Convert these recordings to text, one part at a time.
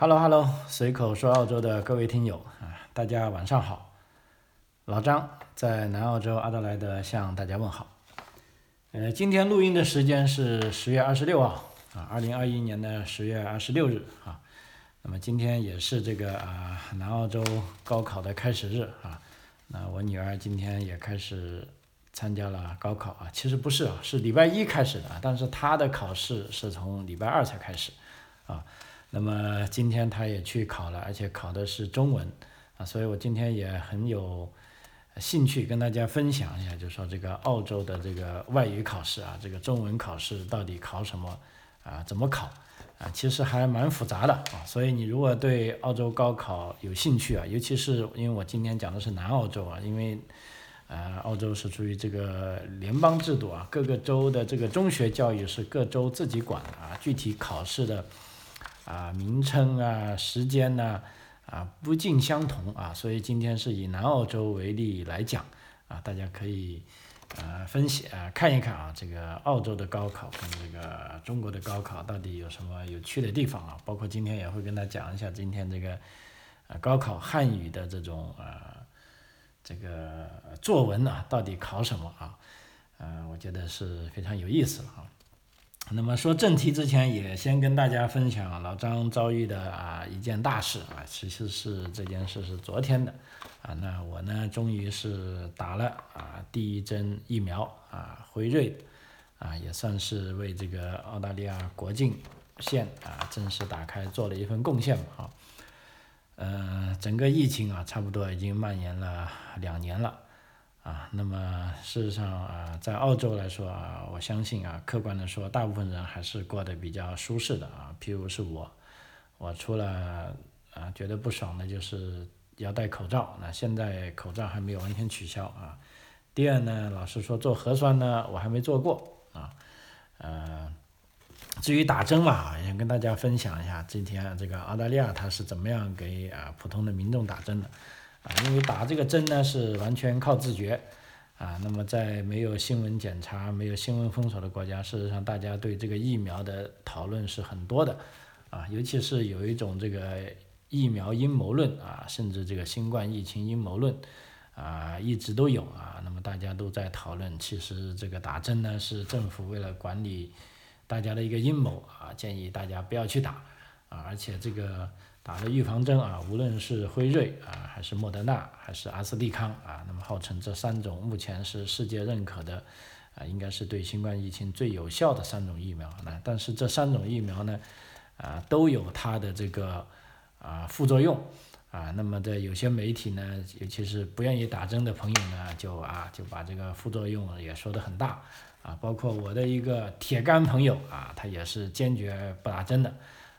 Hello Hello，随口说澳洲的各位听友啊，大家晚上好。老张在南澳洲阿德莱德向大家问好。呃，今天录音的时间是十月二十六号啊，二零二一年的十月二十六日啊。那么今天也是这个啊南澳洲高考的开始日啊。那我女儿今天也开始参加了高考啊，其实不是啊，是礼拜一开始的，但是她的考试是从礼拜二才开始啊。那么今天他也去考了，而且考的是中文，啊，所以我今天也很有兴趣跟大家分享一下，就是说这个澳洲的这个外语考试啊，这个中文考试到底考什么啊，怎么考啊，其实还蛮复杂的啊，所以你如果对澳洲高考有兴趣啊，尤其是因为我今天讲的是南澳洲啊，因为呃澳洲是属于这个联邦制度啊，各个州的这个中学教育是各州自己管的啊，具体考试的。啊，名称啊，时间呢，啊，不尽相同啊，所以今天是以南澳洲为例来讲啊，大家可以呃分析啊看一看啊，这个澳洲的高考跟这个中国的高考到底有什么有趣的地方啊？包括今天也会跟大家讲一下今天这个呃高考汉语的这种呃这个作文啊，到底考什么啊？嗯，我觉得是非常有意思了啊。那么说正题之前，也先跟大家分享老张遭遇的啊一件大事啊，其实是这件事是昨天的啊，那我呢终于是打了啊第一针疫苗啊辉瑞啊，也算是为这个澳大利亚国境线啊正式打开做了一份贡献吧啊，呃整个疫情啊差不多已经蔓延了两年了。啊，那么事实上啊，在澳洲来说啊，我相信啊，客观的说，大部分人还是过得比较舒适的啊。譬如是我，我除了啊觉得不爽的就是要戴口罩，那现在口罩还没有完全取消啊。第二呢，老实说做核酸呢，我还没做过啊。呃，至于打针嘛，也跟大家分享一下，今天这个澳大利亚它是怎么样给啊普通的民众打针的。啊，因为打这个针呢是完全靠自觉，啊，那么在没有新闻检查、没有新闻封锁的国家，事实上大家对这个疫苗的讨论是很多的，啊，尤其是有一种这个疫苗阴谋论啊，甚至这个新冠疫情阴谋论，啊，一直都有啊，那么大家都在讨论，其实这个打针呢是政府为了管理大家的一个阴谋啊，建议大家不要去打，啊，而且这个。打了预防针啊，无论是辉瑞啊，还是莫德纳，还是阿斯利康啊，那么号称这三种目前是世界认可的，啊，应该是对新冠疫情最有效的三种疫苗。那但是这三种疫苗呢，啊，都有它的这个啊副作用啊。那么在有些媒体呢，尤其是不愿意打针的朋友呢，就啊就把这个副作用也说得很大啊。包括我的一个铁杆朋友啊，他也是坚决不打针的。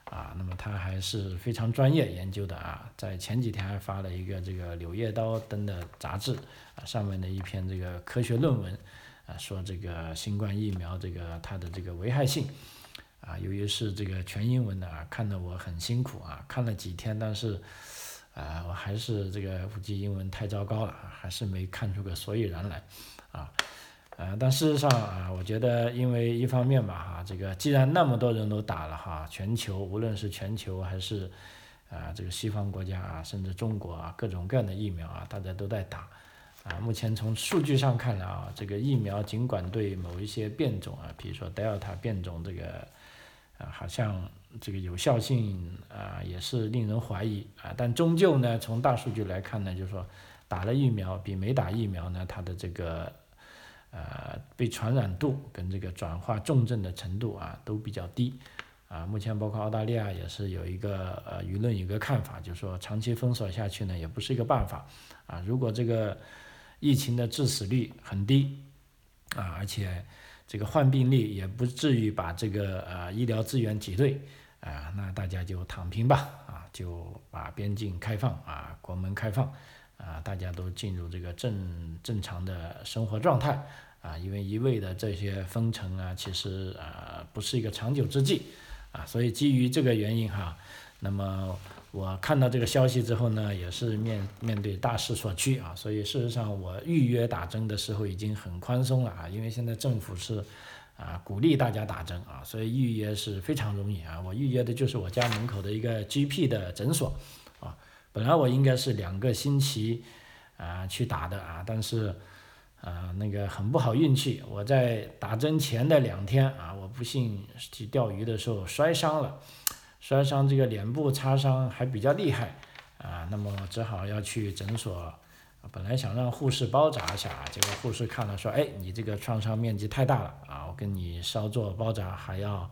啊，那么他还是非常专业研究的啊，在前几天还发了一个这个《柳叶刀》登的杂志啊，上面的一篇这个科学论文啊，说这个新冠疫苗这个它的这个危害性啊，由于是这个全英文的啊，看得我很辛苦啊，看了几天，但是啊，我还是这个估计英文太糟糕了，还是没看出个所以然来啊。呃，但事实上啊，我觉得，因为一方面吧，哈，这个既然那么多人都打了哈，全球无论是全球还是啊这个西方国家啊，甚至中国啊，各种各样的疫苗啊，大家都在打啊。目前从数据上看来啊，这个疫苗尽管对某一些变种啊，比如说德尔塔变种这个啊，好像这个有效性啊也是令人怀疑啊，但终究呢，从大数据来看呢，就是说打了疫苗比没打疫苗呢，它的这个。呃，被传染度跟这个转化重症的程度啊都比较低，啊，目前包括澳大利亚也是有一个呃舆论有个看法，就是说长期封锁下去呢也不是一个办法，啊，如果这个疫情的致死率很低，啊，而且这个患病率也不至于把这个呃医疗资源挤兑，啊，那大家就躺平吧，啊，就把边境开放啊，国门开放。啊，大家都进入这个正正常的生活状态啊，因为一味的这些封城啊，其实啊不是一个长久之计啊，所以基于这个原因哈，那么我看到这个消息之后呢，也是面面对大势所趋啊，所以事实上我预约打针的时候已经很宽松了啊，因为现在政府是啊，鼓励大家打针啊，所以预约是非常容易啊。我预约的就是我家门口的一个 GP 的诊所。本来我应该是两个星期啊去打的啊，但是啊那个很不好运气，我在打针前的两天啊，我不幸去钓鱼的时候摔伤了，摔伤这个脸部擦伤还比较厉害啊，那么只好要去诊所。本来想让护士包扎一下，结果护士看了说：“哎，你这个创伤面积太大了啊，我跟你稍作包扎，还要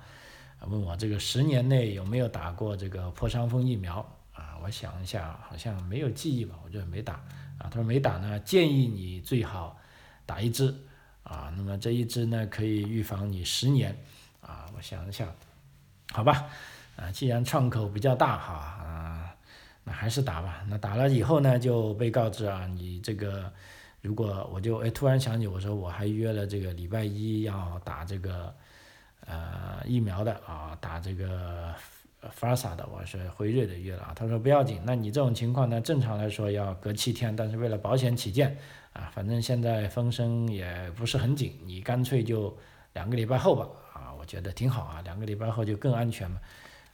问我这个十年内有没有打过这个破伤风疫苗？”我想一下，好像没有记忆吧，我就没打啊。他说没打呢，建议你最好打一支啊。那么这一支呢，可以预防你十年啊。我想一下，好吧，啊，既然创口比较大哈啊。那还是打吧。那打了以后呢，就被告知啊，你这个如果我就哎突然想起，我说我还约了这个礼拜一要打这个呃疫苗的啊，打这个法萨的，我是辉瑞的约了啊。他说不要紧，那你这种情况呢，正常来说要隔七天，但是为了保险起见啊，反正现在风声也不是很紧，你干脆就两个礼拜后吧啊，我觉得挺好啊，两个礼拜后就更安全嘛。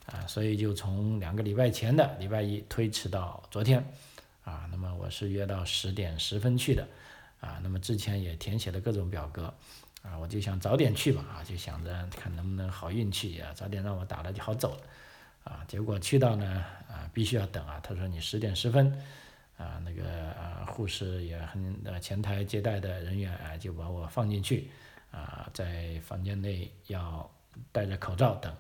啊，所以就从两个礼拜前的礼拜一推迟到昨天，啊，那么我是约到十点十分去的，啊，那么之前也填写了各种表格，啊，我就想早点去吧，啊，就想着看能不能好运气啊，早点让我打了就好走了，啊，结果去到呢，啊，必须要等啊，他说你十点十分，啊，那个啊护士也很呃前台接待的人员啊就把我放进去，啊，在房间内要戴着口罩等。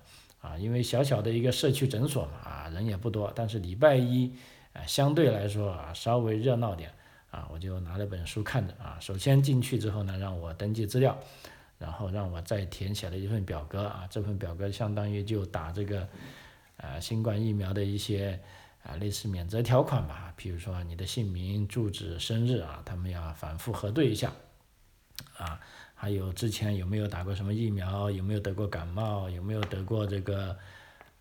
啊，因为小小的一个社区诊所嘛，啊，人也不多，但是礼拜一，啊，相对来说啊，稍微热闹点，啊，我就拿了本书看着，啊，首先进去之后呢，让我登记资料，然后让我再填写了一份表格，啊，这份表格相当于就打这个，呃，新冠疫苗的一些，啊，类似免责条款吧，比如说你的姓名、住址、生日啊，他们要反复核对一下，啊。还有之前有没有打过什么疫苗？有没有得过感冒？有没有得过这个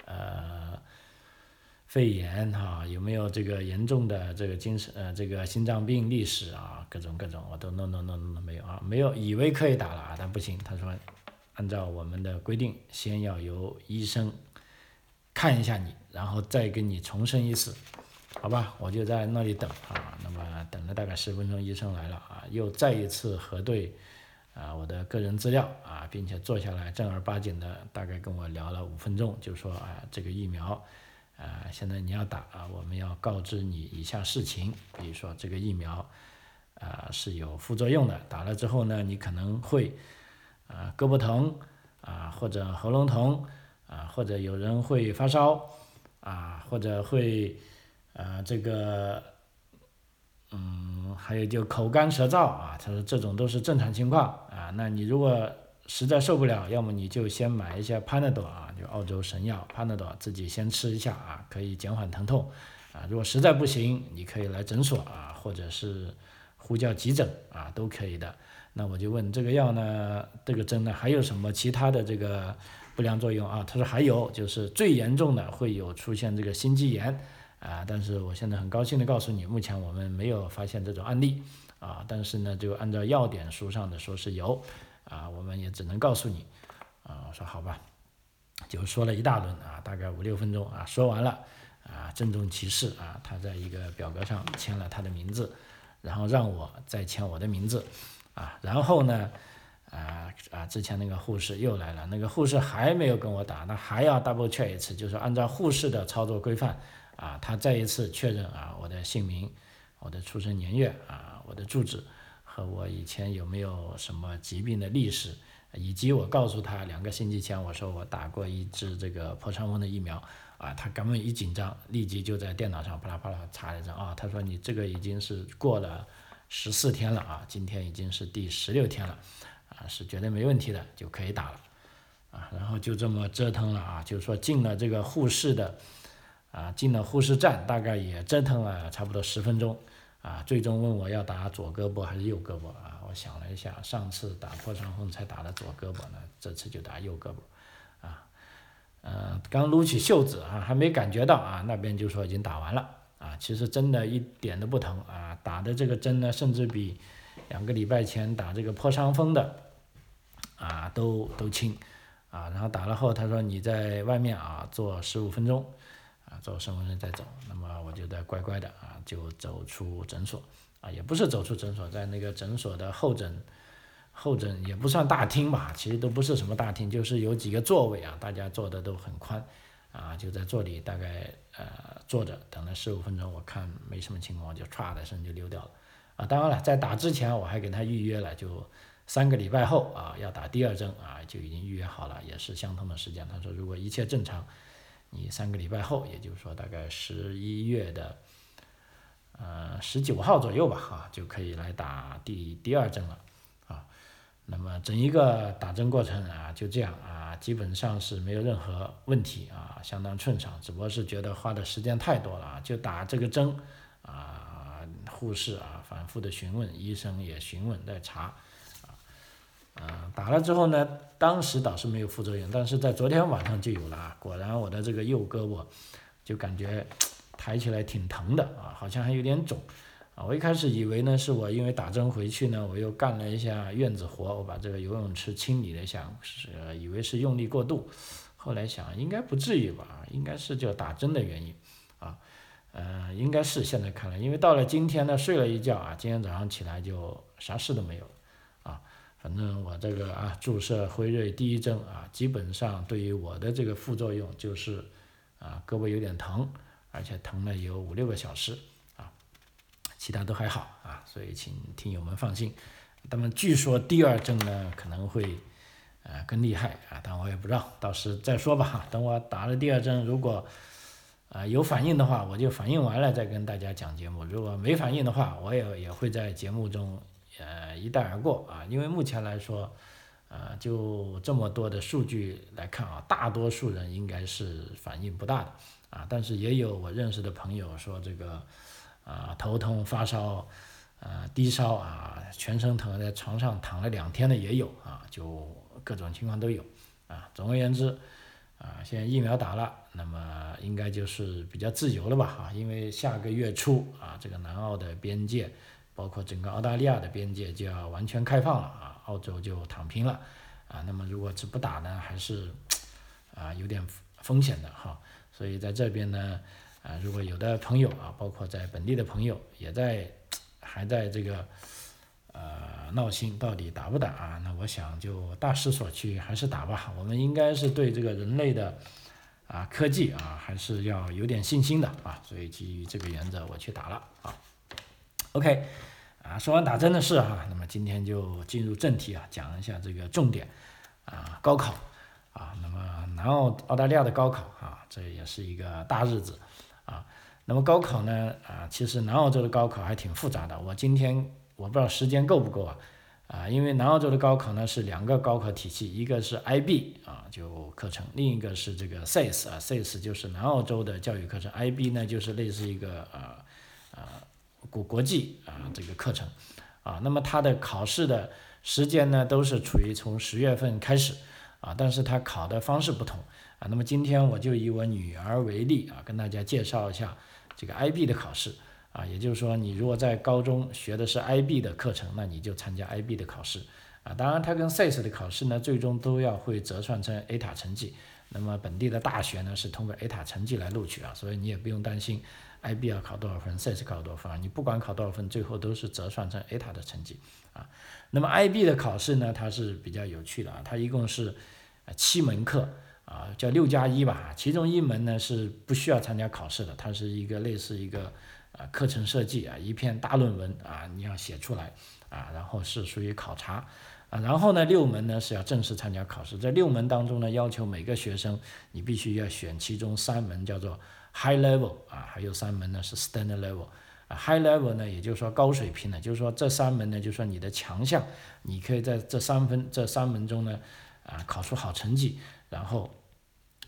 呃肺炎？哈，有没有这个严重的这个精神呃这个心脏病历史啊？各种各种我都弄弄弄弄没有啊，没有，以为可以打了啊，但不行。他说按照我们的规定，先要由医生看一下你，然后再跟你重申一次，好吧？我就在那里等啊，那么等了大概十分钟，医生来了啊，又再一次核对。啊，我的个人资料啊，并且坐下来正儿八经的大概跟我聊了五分钟，就说啊，这个疫苗，啊，现在你要打啊，我们要告知你以下事情，比如说这个疫苗，啊是有副作用的，打了之后呢，你可能会啊胳膊疼啊或者喉咙疼啊或者有人会发烧啊或者会啊这个。嗯，还有就口干舌燥啊，他说这种都是正常情况啊。那你如果实在受不了，要么你就先买一些 Panadol 啊，就澳洲神药 Panadol，自己先吃一下啊，可以减缓疼痛啊。如果实在不行，你可以来诊所啊，或者是呼叫急诊啊，都可以的。那我就问这个药呢，这个针呢还有什么其他的这个不良作用啊？他说还有，就是最严重的会有出现这个心肌炎。啊，但是我现在很高兴的告诉你，目前我们没有发现这种案例，啊，但是呢，就按照要点书上的说是有，啊，我们也只能告诉你，啊，我说好吧，就说了一大轮啊，大概五六分钟啊，说完了，啊，郑重其事啊，他在一个表格上签了他的名字，然后让我再签我的名字，啊，然后呢，啊啊，之前那个护士又来了，那个护士还没有跟我打，那还要 double check 一次，就是按照护士的操作规范。啊，他再一次确认啊，我的姓名、我的出生年月啊、我的住址和我以前有没有什么疾病的历史，以及我告诉他两个星期前我说我打过一支这个破伤风的疫苗啊，他根本一紧张，立即就在电脑上啪啦啪啦查了一张啊，他说你这个已经是过了十四天了啊，今天已经是第十六天了啊，是绝对没问题的，就可以打了啊，然后就这么折腾了啊，就是说进了这个护士的。啊，进了护士站，大概也折腾了差不多十分钟，啊，最终问我要打左胳膊还是右胳膊啊？我想了一下，上次打破伤风才打的左胳膊呢，这次就打右胳膊，啊，嗯，刚撸起袖子啊，还没感觉到啊，那边就说已经打完了，啊，其实真的一点都不疼啊，打的这个针呢，甚至比两个礼拜前打这个破伤风的，啊都都轻，啊，然后打了后他说你在外面啊坐十五分钟，啊做十五分钟再走，那么我就在乖乖的啊就走出诊所，啊也不是走出诊所，在那个诊所的候诊。候诊也不算大厅吧，其实都不是什么大厅，就是有几个座位啊，大家坐的都很宽，啊，就在这里大概呃坐着等了十五分钟，我看没什么情况，就歘的声就溜掉了，啊，当然了，在打之前我还给他预约了，就三个礼拜后啊要打第二针啊，就已经预约好了，也是相同的时间。他说如果一切正常，你三个礼拜后，也就是说大概十一月的呃十九号左右吧，哈，就可以来打第第二针了。啊那么整一个打针过程啊，就这样啊，基本上是没有任何问题啊，相当顺畅。只不过是觉得花的时间太多了啊，就打这个针啊，护士啊反复的询问，医生也询问在查。啊，嗯，打了之后呢，当时倒是没有副作用，但是在昨天晚上就有了啊，果然我的这个右胳膊就感觉抬起来挺疼的啊，好像还有点肿。啊，我一开始以为呢，是我因为打针回去呢，我又干了一下院子活，我把这个游泳池清理了一下，是以为是用力过度，后来想应该不至于吧，应该是就打针的原因，呃，应该是现在看来，因为到了今天呢，睡了一觉啊，今天早上起来就啥事都没有，啊，反正我这个啊注射辉瑞第一针啊，基本上对于我的这个副作用就是啊胳膊有点疼，而且疼了有五六个小时啊。其他都还好啊，所以请听友们放心。那么据说第二针呢可能会呃更厉害啊，但我也不知道，到时再说吧。等我打了第二针，如果啊有反应的话，我就反应完了再跟大家讲节目；如果没反应的话，我也也会在节目中呃一带而过啊。因为目前来说，呃就这么多的数据来看啊，大多数人应该是反应不大的啊，但是也有我认识的朋友说这个。啊，头痛、发烧，啊，低烧啊，全身疼，在床上躺了两天的也有啊，就各种情况都有啊。总而言之，啊，现在疫苗打了，那么应该就是比较自由了吧？啊，因为下个月初啊，这个南澳的边界，包括整个澳大利亚的边界就要完全开放了啊，澳洲就躺平了啊。那么如果是不打呢，还是啊有点风险的哈。所以在这边呢。啊，如果有的朋友啊，包括在本地的朋友，也在还在这个呃闹心，到底打不打啊？那我想就大势所趋，还是打吧。我们应该是对这个人类的啊科技啊，还是要有点信心的啊。所以基于这个原则，我去打了啊。OK，啊，说完打针的事哈，那么今天就进入正题啊，讲一下这个重点啊，高考啊。那么南澳澳大利亚的高考啊，这也是一个大日子。啊，那么高考呢？啊，其实南澳洲的高考还挺复杂的。我今天我不知道时间够不够啊，啊，因为南澳洲的高考呢是两个高考体系，一个是 IB 啊，就课程，另一个是这个 SACE 啊，SACE 就是南澳洲的教育课程，IB 呢就是类似一个呃呃国国际啊这个课程啊。那么它的考试的时间呢都是处于从十月份开始啊，但是它考的方式不同。啊，那么今天我就以我女儿为例啊，跟大家介绍一下这个 IB 的考试啊，也就是说，你如果在高中学的是 IB 的课程，那你就参加 IB 的考试啊。当然，它跟 SACE 的考试呢，最终都要会折算成 A 塔成绩。那么本地的大学呢，是通过 A 塔成绩来录取啊，所以你也不用担心 IB 要考多少分，SACE 考多少分啊。你不管考多少分，最后都是折算成 A 塔的成绩啊。那么 IB 的考试呢，它是比较有趣的啊，它一共是七门课。啊，叫六加一吧，其中一门呢是不需要参加考试的，它是一个类似一个啊课程设计啊，一篇大论文啊，你要写出来啊，然后是属于考察啊，然后呢六门呢是要正式参加考试，在六门当中呢，要求每个学生你必须要选其中三门叫做 high level 啊，还有三门呢是 standard level 啊，high level 呢也就是说高水平的，就是说这三门呢就是说你的强项，你可以在这三分这三门中呢啊考出好成绩。然后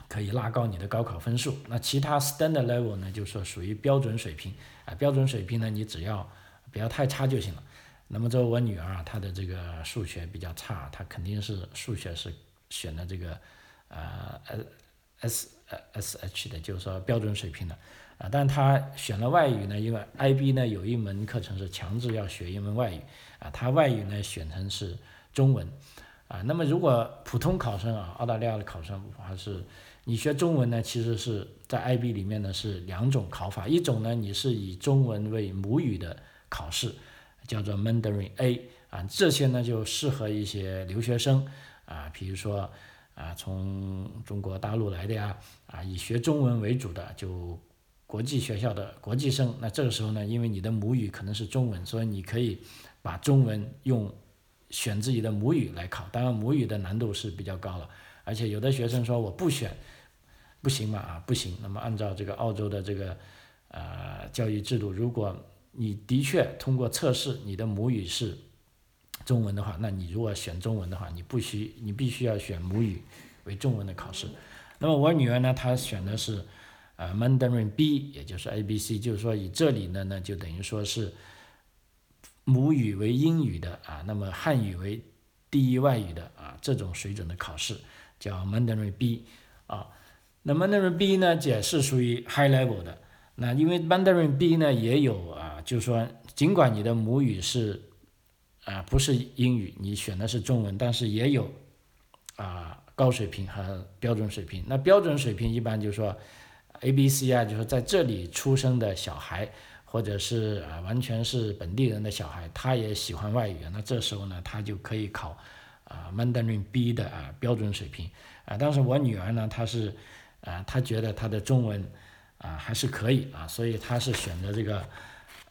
可以拉高你的高考分数。那其他 standard level 呢，就说属于标准水平啊。标准水平呢，你只要不要太差就行了。那么这我女儿啊，她的这个数学比较差，她肯定是数学是选的这个呃 S S H 的，就是说标准水平的啊。但她选了外语呢，因为 IB 呢有一门课程是强制要学一门外语啊，她外语呢选成是中文。啊。那么如果普通考生啊，澳大利亚的考生还是你学中文呢，其实是在 IB 里面呢是两种考法，一种呢你是以中文为母语的考试，叫做 Mandarin A 啊，这些呢就适合一些留学生啊，比如说啊从中国大陆来的呀，啊以学中文为主的就。国际学校的国际生，那这个时候呢，因为你的母语可能是中文，所以你可以把中文用选自己的母语来考。当然，母语的难度是比较高了，而且有的学生说我不选，不行嘛啊，不行。那么按照这个澳洲的这个呃教育制度，如果你的确通过测试你的母语是中文的话，那你如果选中文的话，你不需你必须要选母语为中文的考试。那么我女儿呢，她选的是。啊，Mandarin B，也就是 A B C，就是说以这里呢，呢就等于说是母语为英语的啊，那么汉语为第一外语的啊，这种水准的考试叫 Mandarin B 啊。那 Mandarin B 呢，也是属于 High Level 的。那因为 Mandarin B 呢也有啊，就是说尽管你的母语是啊不是英语，你选的是中文，但是也有啊高水平和标准水平。那标准水平一般就是说。A、B、C 啊，就是在这里出生的小孩，或者是啊完全是本地人的小孩，他也喜欢外语，那这时候呢，他就可以考啊 Mandarin B 的啊标准水平啊。但是我女儿呢，她是啊，她觉得她的中文啊还是可以啊，所以她是选择这个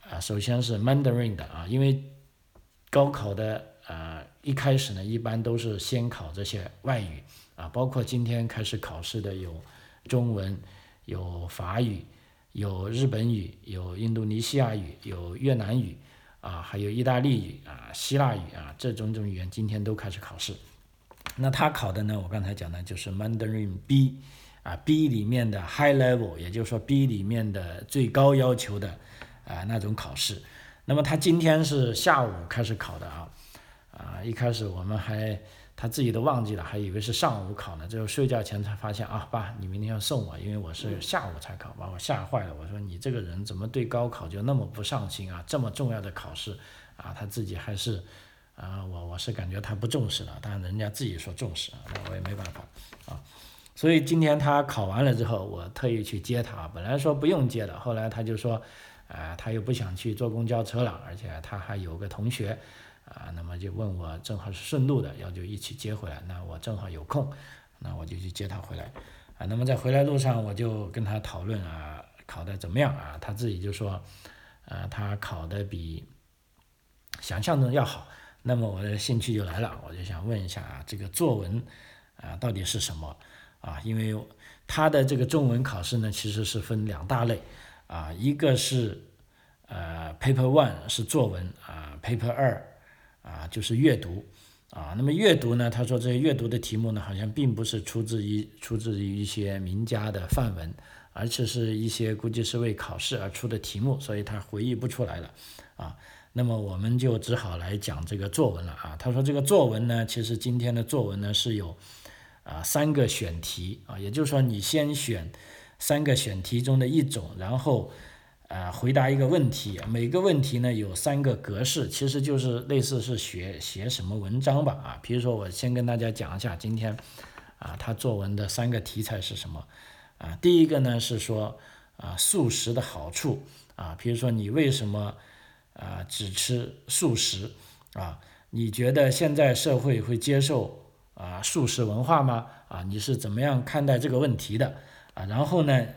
啊，首先是 Mandarin 的啊，因为高考的啊一开始呢，一般都是先考这些外语啊，包括今天开始考试的有中文。有法语，有日本语，有印度尼西亚语，有越南语，啊，还有意大利语啊，希腊语啊，这种种语言今天都开始考试。那他考的呢？我刚才讲的就是 Mandarin B，啊，B 里面的 High Level，也就是说 B 里面的最高要求的啊那种考试。那么他今天是下午开始考的啊，啊，一开始我们还。他自己都忘记了，还以为是上午考呢。最后睡觉前才发现啊，爸，你明天要送我，因为我是下午才考，把我吓坏了。我说你这个人怎么对高考就那么不上心啊？这么重要的考试啊，他自己还是啊，我我是感觉他不重视了。但人家自己说重视，那我也没办法啊。所以今天他考完了之后，我特意去接他。本来说不用接的，后来他就说，啊，他又不想去坐公交车了，而且他还有个同学。啊，那么就问我正好是顺路的，要就一起接回来。那我正好有空，那我就去接他回来。啊，那么在回来路上，我就跟他讨论啊，考的怎么样啊？他自己就说，呃，他考的比想象中要好。那么我的兴趣就来了，我就想问一下啊，这个作文啊到底是什么啊？因为他的这个中文考试呢，其实是分两大类啊，一个是呃 Paper One 是作文啊，Paper 二。啊，就是阅读，啊，那么阅读呢？他说这些阅读的题目呢，好像并不是出自于出自于一些名家的范文，而且是一些估计是为考试而出的题目，所以他回忆不出来了，啊，那么我们就只好来讲这个作文了啊。他说这个作文呢，其实今天的作文呢是有啊三个选题啊，也就是说你先选三个选题中的一种，然后。啊，回答一个问题，每个问题呢有三个格式，其实就是类似是学写什么文章吧啊。比如说我先跟大家讲一下今天啊他作文的三个题材是什么啊。第一个呢是说啊素食的好处啊，比如说你为什么啊只吃素食啊？你觉得现在社会会接受啊素食文化吗？啊，你是怎么样看待这个问题的啊？然后呢？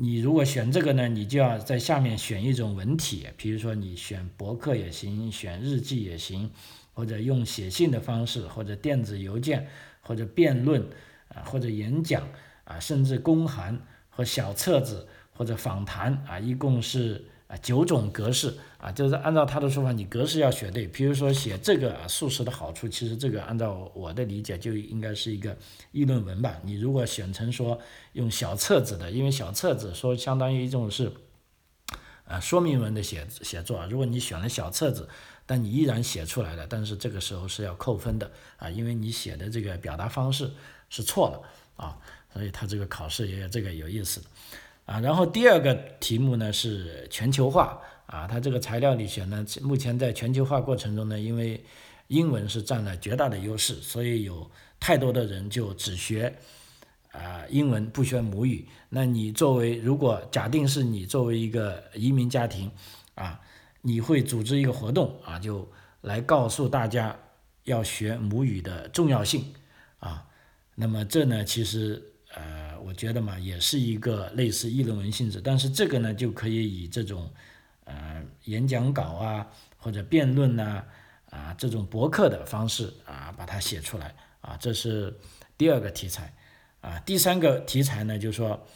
你如果选这个呢，你就要在下面选一种文体，比如说你选博客也行，选日记也行，或者用写信的方式，或者电子邮件，或者辩论啊，或者演讲啊，甚至公函和小册子或者访谈啊，一共是。啊，九种格式啊，就是按照他的说法，你格式要选对。比如说写这个啊素食的好处，其实这个按照我的理解就应该是一个议论文吧。你如果选成说用小册子的，因为小册子说相当于一种是，呃，说明文的写写作啊。如果你选了小册子，但你依然写出来了，但是这个时候是要扣分的啊，因为你写的这个表达方式是错了啊，所以他这个考试也有这个有意思的。啊，然后第二个题目呢是全球化啊，它这个材料里选呢，目前在全球化过程中呢，因为英文是占了绝大的优势，所以有太多的人就只学啊英文不学母语。那你作为如果假定是你作为一个移民家庭啊，你会组织一个活动啊，就来告诉大家要学母语的重要性啊。那么这呢，其实呃，我觉得嘛，也是一个类似议论文性质，但是这个呢，就可以以这种呃演讲稿啊或者辩论呐。啊，这种博客的方式啊，把它写出来啊，这是第二个题材啊。第三个题材呢，就是说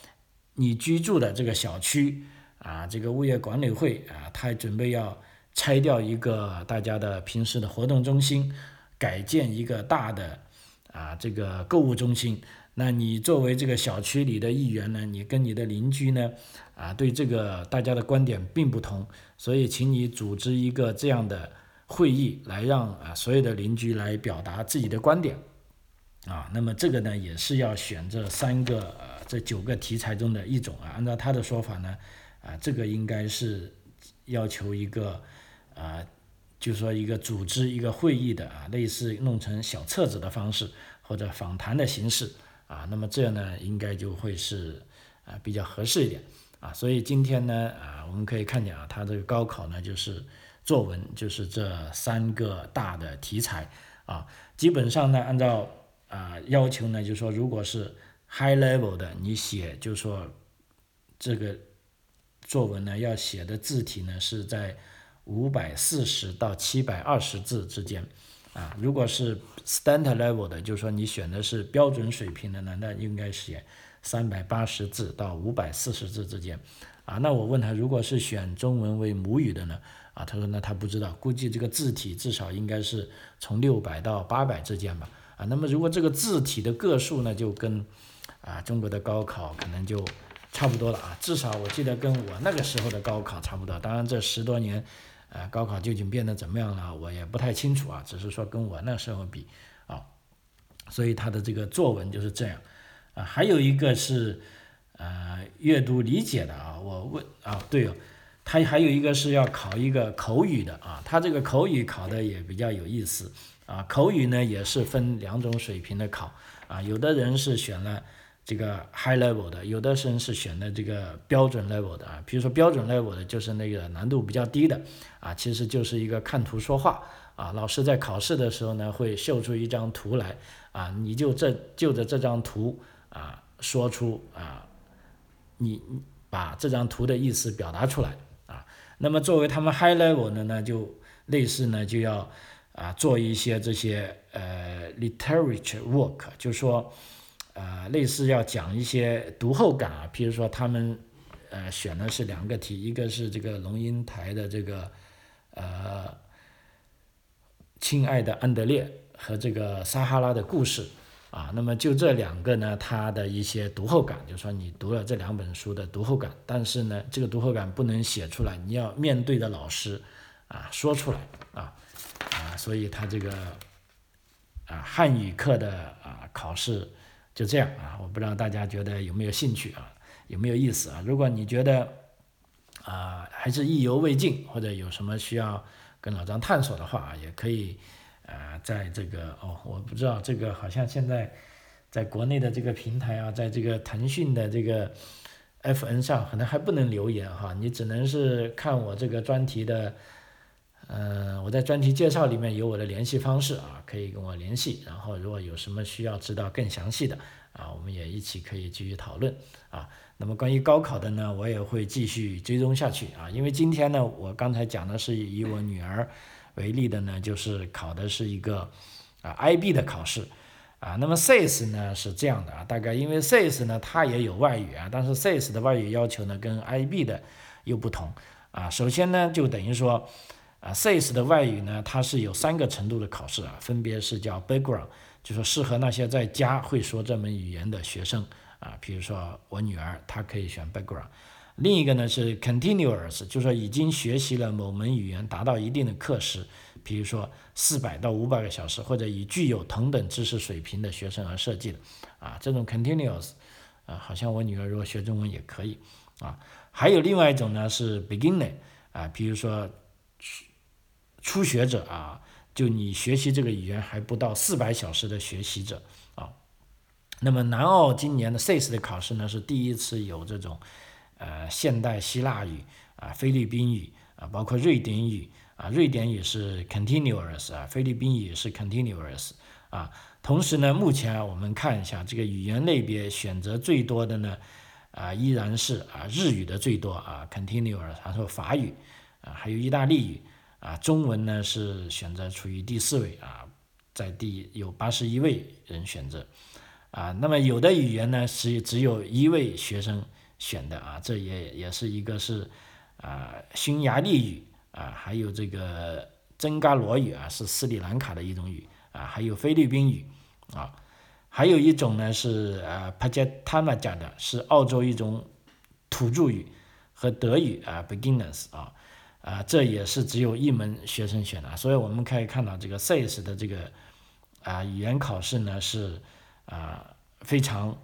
你居住的这个小区啊，这个物业管理会啊，他准备要拆掉一个大家的平时的活动中心，改建一个大的啊这个购物中心。那你作为这个小区里的一员呢，你跟你的邻居呢啊，对这个大家的观点并不同，所以请你组织一个这样的。会议来让啊所有的邻居来表达自己的观点，啊，那么这个呢也是要选这三个这九个题材中的一种啊。按照他的说法呢，啊，这个应该是要求一个啊，就说一个组织一个会议的啊，类似弄成小册子的方式或者访谈的形式啊。那么这样呢应该就会是啊比较合适一点啊。所以今天呢啊我们可以看见啊，他这个高考呢就是。作文就是这三个大的题材啊，基本上呢，按照啊要求呢，就是说如果是 high level 的，你写就说这个作文呢要写的字体呢是在五百四十到七百二十字之间啊，如果是 standard level 的，就是说你选的是标准水平的呢，那应该写三百八十字到五百四十字之间啊。那我问他，如果是选中文为母语的呢？啊，他说那他不知道，估计这个字体至少应该是从六百到八百之间吧。啊，那么如果这个字体的个数呢，就跟啊中国的高考可能就差不多了啊。至少我记得跟我那个时候的高考差不多。当然这十多年，呃，高考究竟变得怎么样了，我也不太清楚啊。只是说跟我那时候比啊，所以他的这个作文就是这样。啊，还有一个是呃阅读理解的啊，我问啊，对哦。他还有一个是要考一个口语的啊，他这个口语考的也比较有意思啊。口语呢也是分两种水平的考啊，有的人是选了这个 high level 的，有的人是选的这个标准 level 的啊。比如说标准 level 的就是那个难度比较低的啊，其实就是一个看图说话啊。老师在考试的时候呢会秀出一张图来啊，你就这就着这张图啊说出啊，你把这张图的意思表达出来。啊那么作为他们 high level 的呢，就类似呢，就要啊做一些这些呃 literature work，就说呃类似要讲一些读后感啊，譬如说他们呃选的是两个题，一个是这个龙应台的这个呃亲爱的安德烈和这个撒哈拉的故事。啊，那么就这两个呢，他的一些读后感，就说你读了这两本书的读后感，但是呢，这个读后感不能写出来，你要面对着老师，啊，说出来，啊，啊，所以他这个，啊，汉语课的啊考试就这样啊，我不知道大家觉得有没有兴趣啊，有没有意思啊？如果你觉得，啊，还是意犹未尽，或者有什么需要跟老张探索的话啊，也可以。啊，在这个哦，我不知道这个好像现在在国内的这个平台啊，在这个腾讯的这个 F N 上，可能还不能留言哈，你只能是看我这个专题的，嗯，我在专题介绍里面有我的联系方式啊，可以跟我联系。然后如果有什么需要知道更详细的啊，我们也一起可以继续讨论啊。那么关于高考的呢，我也会继续追踪下去啊，因为今天呢，我刚才讲的是以我女儿。为例的呢，就是考的是一个啊 IB 的考试啊，那么 SAS 呢是这样的啊，大概因为 SAS 呢它也有外语啊，但是 SAS 的外语要求呢跟 IB 的又不同啊。首先呢就等于说啊 SAES 的外语呢它是有三个程度的考试啊，分别是叫 Background，就说适合那些在家会说这门语言的学生啊，比如说我女儿她可以选 Background。另一个呢是 continuous，就是说已经学习了某门语言达到一定的课时，比如说四百到五百个小时，或者以具有同等知识水平的学生而设计的，啊，这种 continuous，啊，好像我女儿如果学中文也可以，啊，还有另外一种呢是 beginner，啊，比如说初学者啊，就你学习这个语言还不到四百小时的学习者啊。那么南澳今年的 SIS 的考试呢，是第一次有这种呃现代希腊语啊、菲律宾语啊，包括瑞典语啊，瑞典语是 continuous 啊，菲律宾语是 continuous 啊。同时呢，目前我们看一下这个语言类别选择最多的呢。啊，依然是啊，日语的最多啊，continuous，然后法语啊，还有意大利语啊，中文呢是选择处于第四位啊，在第有八十一位人选择啊，那么有的语言呢是只有一位学生选的啊，这也也是一个是啊，匈牙利语啊，还有这个曾嘎罗语啊，是斯里兰卡的一种语啊，还有菲律宾语啊。还有一种呢是呃帕加塔纳讲的是澳洲一种土著语和德语啊，beginners 啊啊，这也是只有一门学生选的，所以我们可以看到这个 SAS 的这个啊语言考试呢是啊非常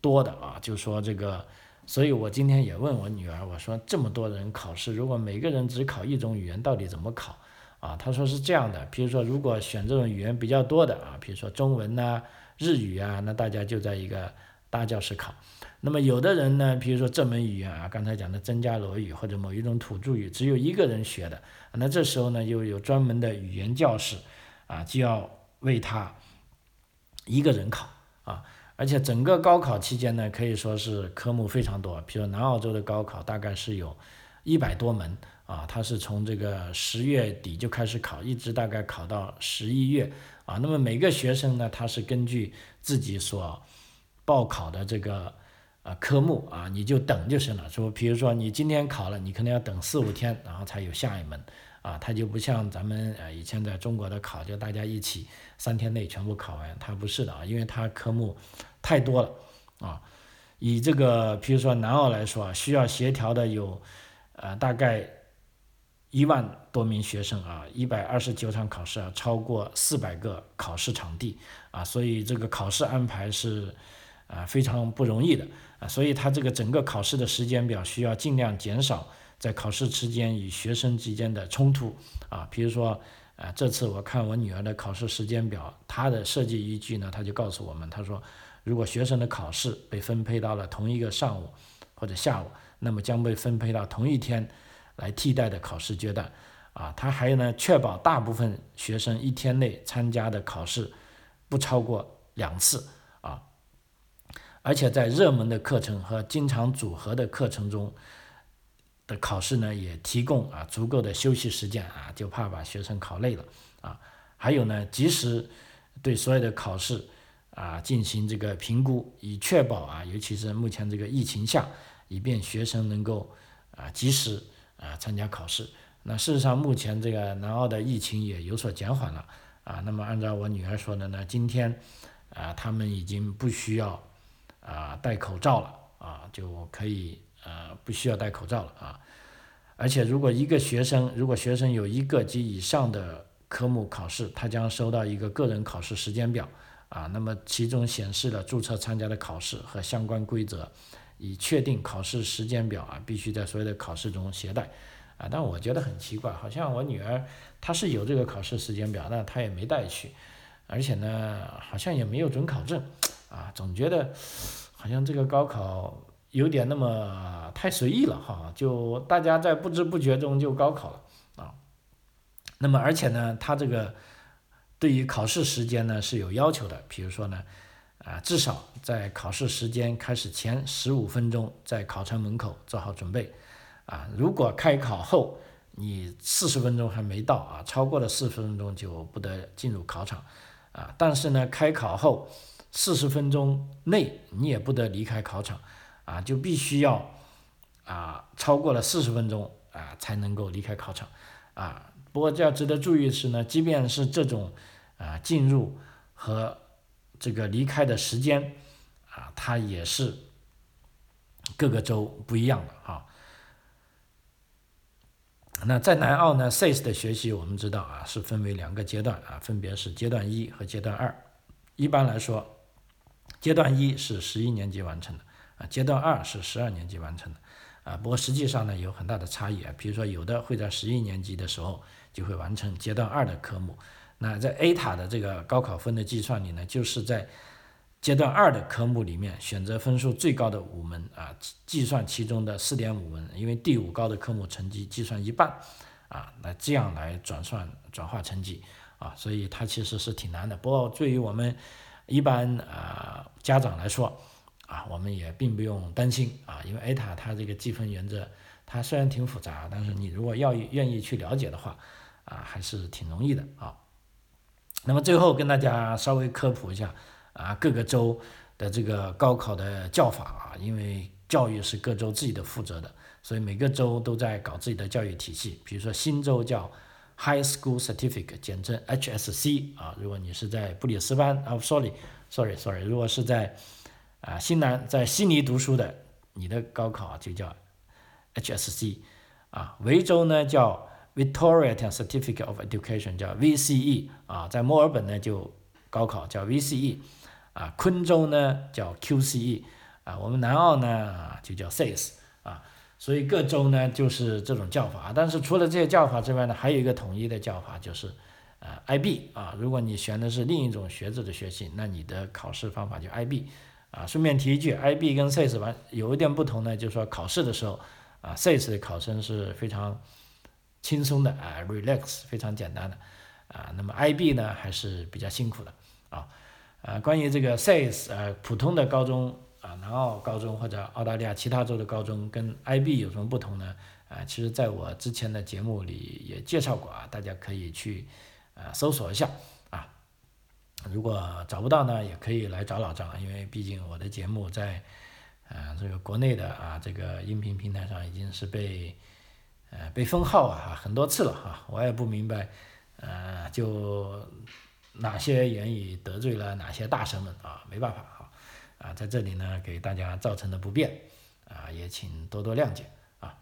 多的啊，就说这个，所以我今天也问我女儿，我说这么多人考试，如果每个人只考一种语言，到底怎么考啊？她说是这样的，比如说如果选这种语言比较多的啊，比如说中文呐。日语啊，那大家就在一个大教室考。那么有的人呢，比如说这门语言啊，刚才讲的增加罗语或者某一种土著语，只有一个人学的，那这时候呢，又有专门的语言教室啊，就要为他一个人考啊。而且整个高考期间呢，可以说是科目非常多。比如南澳洲的高考大概是有一百多门啊，它是从这个十月底就开始考，一直大概考到十一月。啊，那么每个学生呢，他是根据自己所报考的这个啊科目啊，你就等就行了。说，比如说你今天考了，你可能要等四五天，然后才有下一门啊。他就不像咱们呃以前在中国的考，就大家一起三天内全部考完，他不是的啊，因为他科目太多了啊。以这个比如说南澳来说啊，需要协调的有呃大概。一万多名学生啊，一百二十九场考试啊，超过四百个考试场地啊，所以这个考试安排是啊非常不容易的啊，所以他这个整个考试的时间表需要尽量减少在考试期间与学生之间的冲突啊，比如说啊，这次我看我女儿的考试时间表，她的设计依据呢，他就告诉我们，他说如果学生的考试被分配到了同一个上午或者下午，那么将被分配到同一天。来替代的考试阶段，啊，他还有呢，确保大部分学生一天内参加的考试不超过两次，而且在热门的课程和经常组合的课程中的考试呢，也提供啊足够的休息时间，啊，就怕把学生考累了，啊，还有呢，及时对所有的考试啊进行这个评估，以确保啊，尤其是目前这个疫情下，以便学生能够啊及时。啊，参加考试。那事实上，目前这个南澳的疫情也有所减缓了。啊，那么按照我女儿说的呢，今天啊，他们已经不需要啊戴口罩了，啊，就可以呃不需要戴口罩了啊。而且，如果一个学生，如果学生有一个及以上的科目考试，他将收到一个个人考试时间表。啊，那么其中显示了注册参加的考试和相关规则。以确定考试时间表啊，必须在所有的考试中携带，啊，但我觉得很奇怪，好像我女儿她是有这个考试时间表，但她也没带去，而且呢，好像也没有准考证，啊，总觉得好像这个高考有点那么太随意了哈，就大家在不知不觉中就高考了啊，那么而且呢，他这个对于考试时间呢是有要求的，比如说呢。啊，至少在考试时间开始前十五分钟，在考场门口做好准备。啊，如果开考后你四十分钟还没到啊，超过了四十分钟就不得进入考场。啊，但是呢，开考后四十分钟内你也不得离开考场。啊，就必须要啊超过了四十分钟啊才能够离开考场。啊，不过要值得注意的是呢，即便是这种啊进入和这个离开的时间啊，它也是各个州不一样的啊。那在南澳呢，SAT 的学习我们知道啊，是分为两个阶段啊，分别是阶段一和阶段二。一般来说，阶段一是十一年级完成的，啊，阶段二是十二年级完成的，啊，不过实际上呢有很大的差异啊，比如说有的会在十一年级的时候就会完成阶段二的科目，那在 A 塔的这个高考分的计算里呢，就是在阶段二的科目里面选择分数最高的五门啊，计算其中的四点五门，因为第五高的科目成绩计算一半，啊，那这样来转算转化成绩啊，所以它其实是挺难的，不过对于我们一般啊家长来说。啊，我们也并不用担心啊，因为 A 塔它这个计分原则，它虽然挺复杂，但是你如果要愿意去了解的话，啊，还是挺容易的啊。那么最后跟大家稍微科普一下啊，各个州的这个高考的叫法啊，因为教育是各州自己的负责的，所以每个州都在搞自己的教育体系。比如说新州叫 High School Certificate，简称 HSC 啊。如果你是在布里斯班啊，sorry，sorry，sorry，如果是在啊，新南在悉尼读书的，你的高考就叫 HSC，啊，维州呢叫 Victoria Certificate of Education，叫 VCE，啊，在墨尔本呢就高考叫 VCE，啊，昆州呢叫 QCE，啊，我们南澳呢就叫 CAS，啊，所以各州呢就是这种叫法，但是除了这些叫法之外呢，还有一个统一的叫法就是呃 IB，啊，如果你选的是另一种学制的学习，那你的考试方法就 IB。啊，顺便提一句，IB 跟 CAS 完有一点不同呢，就是说考试的时候，啊，CAS 的考生是非常轻松的，啊，relax 非常简单的，啊，那么 IB 呢还是比较辛苦的，啊，啊，关于这个 CAS，呃，普通的高中，啊，南澳高中或者澳大利亚其他州的高中跟 IB 有什么不同呢？啊，其实在我之前的节目里也介绍过啊，大家可以去，啊，搜索一下啊。如果找不到呢，也可以来找老张，因为毕竟我的节目在，呃，这个国内的啊，这个音频平台上已经是被，呃，被封号啊，很多次了哈，我也不明白，呃，就哪些言语得罪了哪些大神们啊，没办法啊，在这里呢给大家造成的不便，啊，也请多多谅解啊。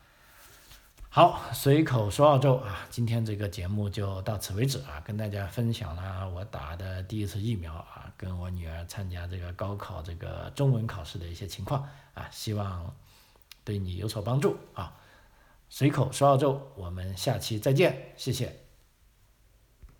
好，随口说澳洲啊，今天这个节目就到此为止啊，跟大家分享了我打的第一次疫苗啊，跟我女儿参加这个高考这个中文考试的一些情况啊，希望对你有所帮助啊。随口说澳洲，我们下期再见，谢谢。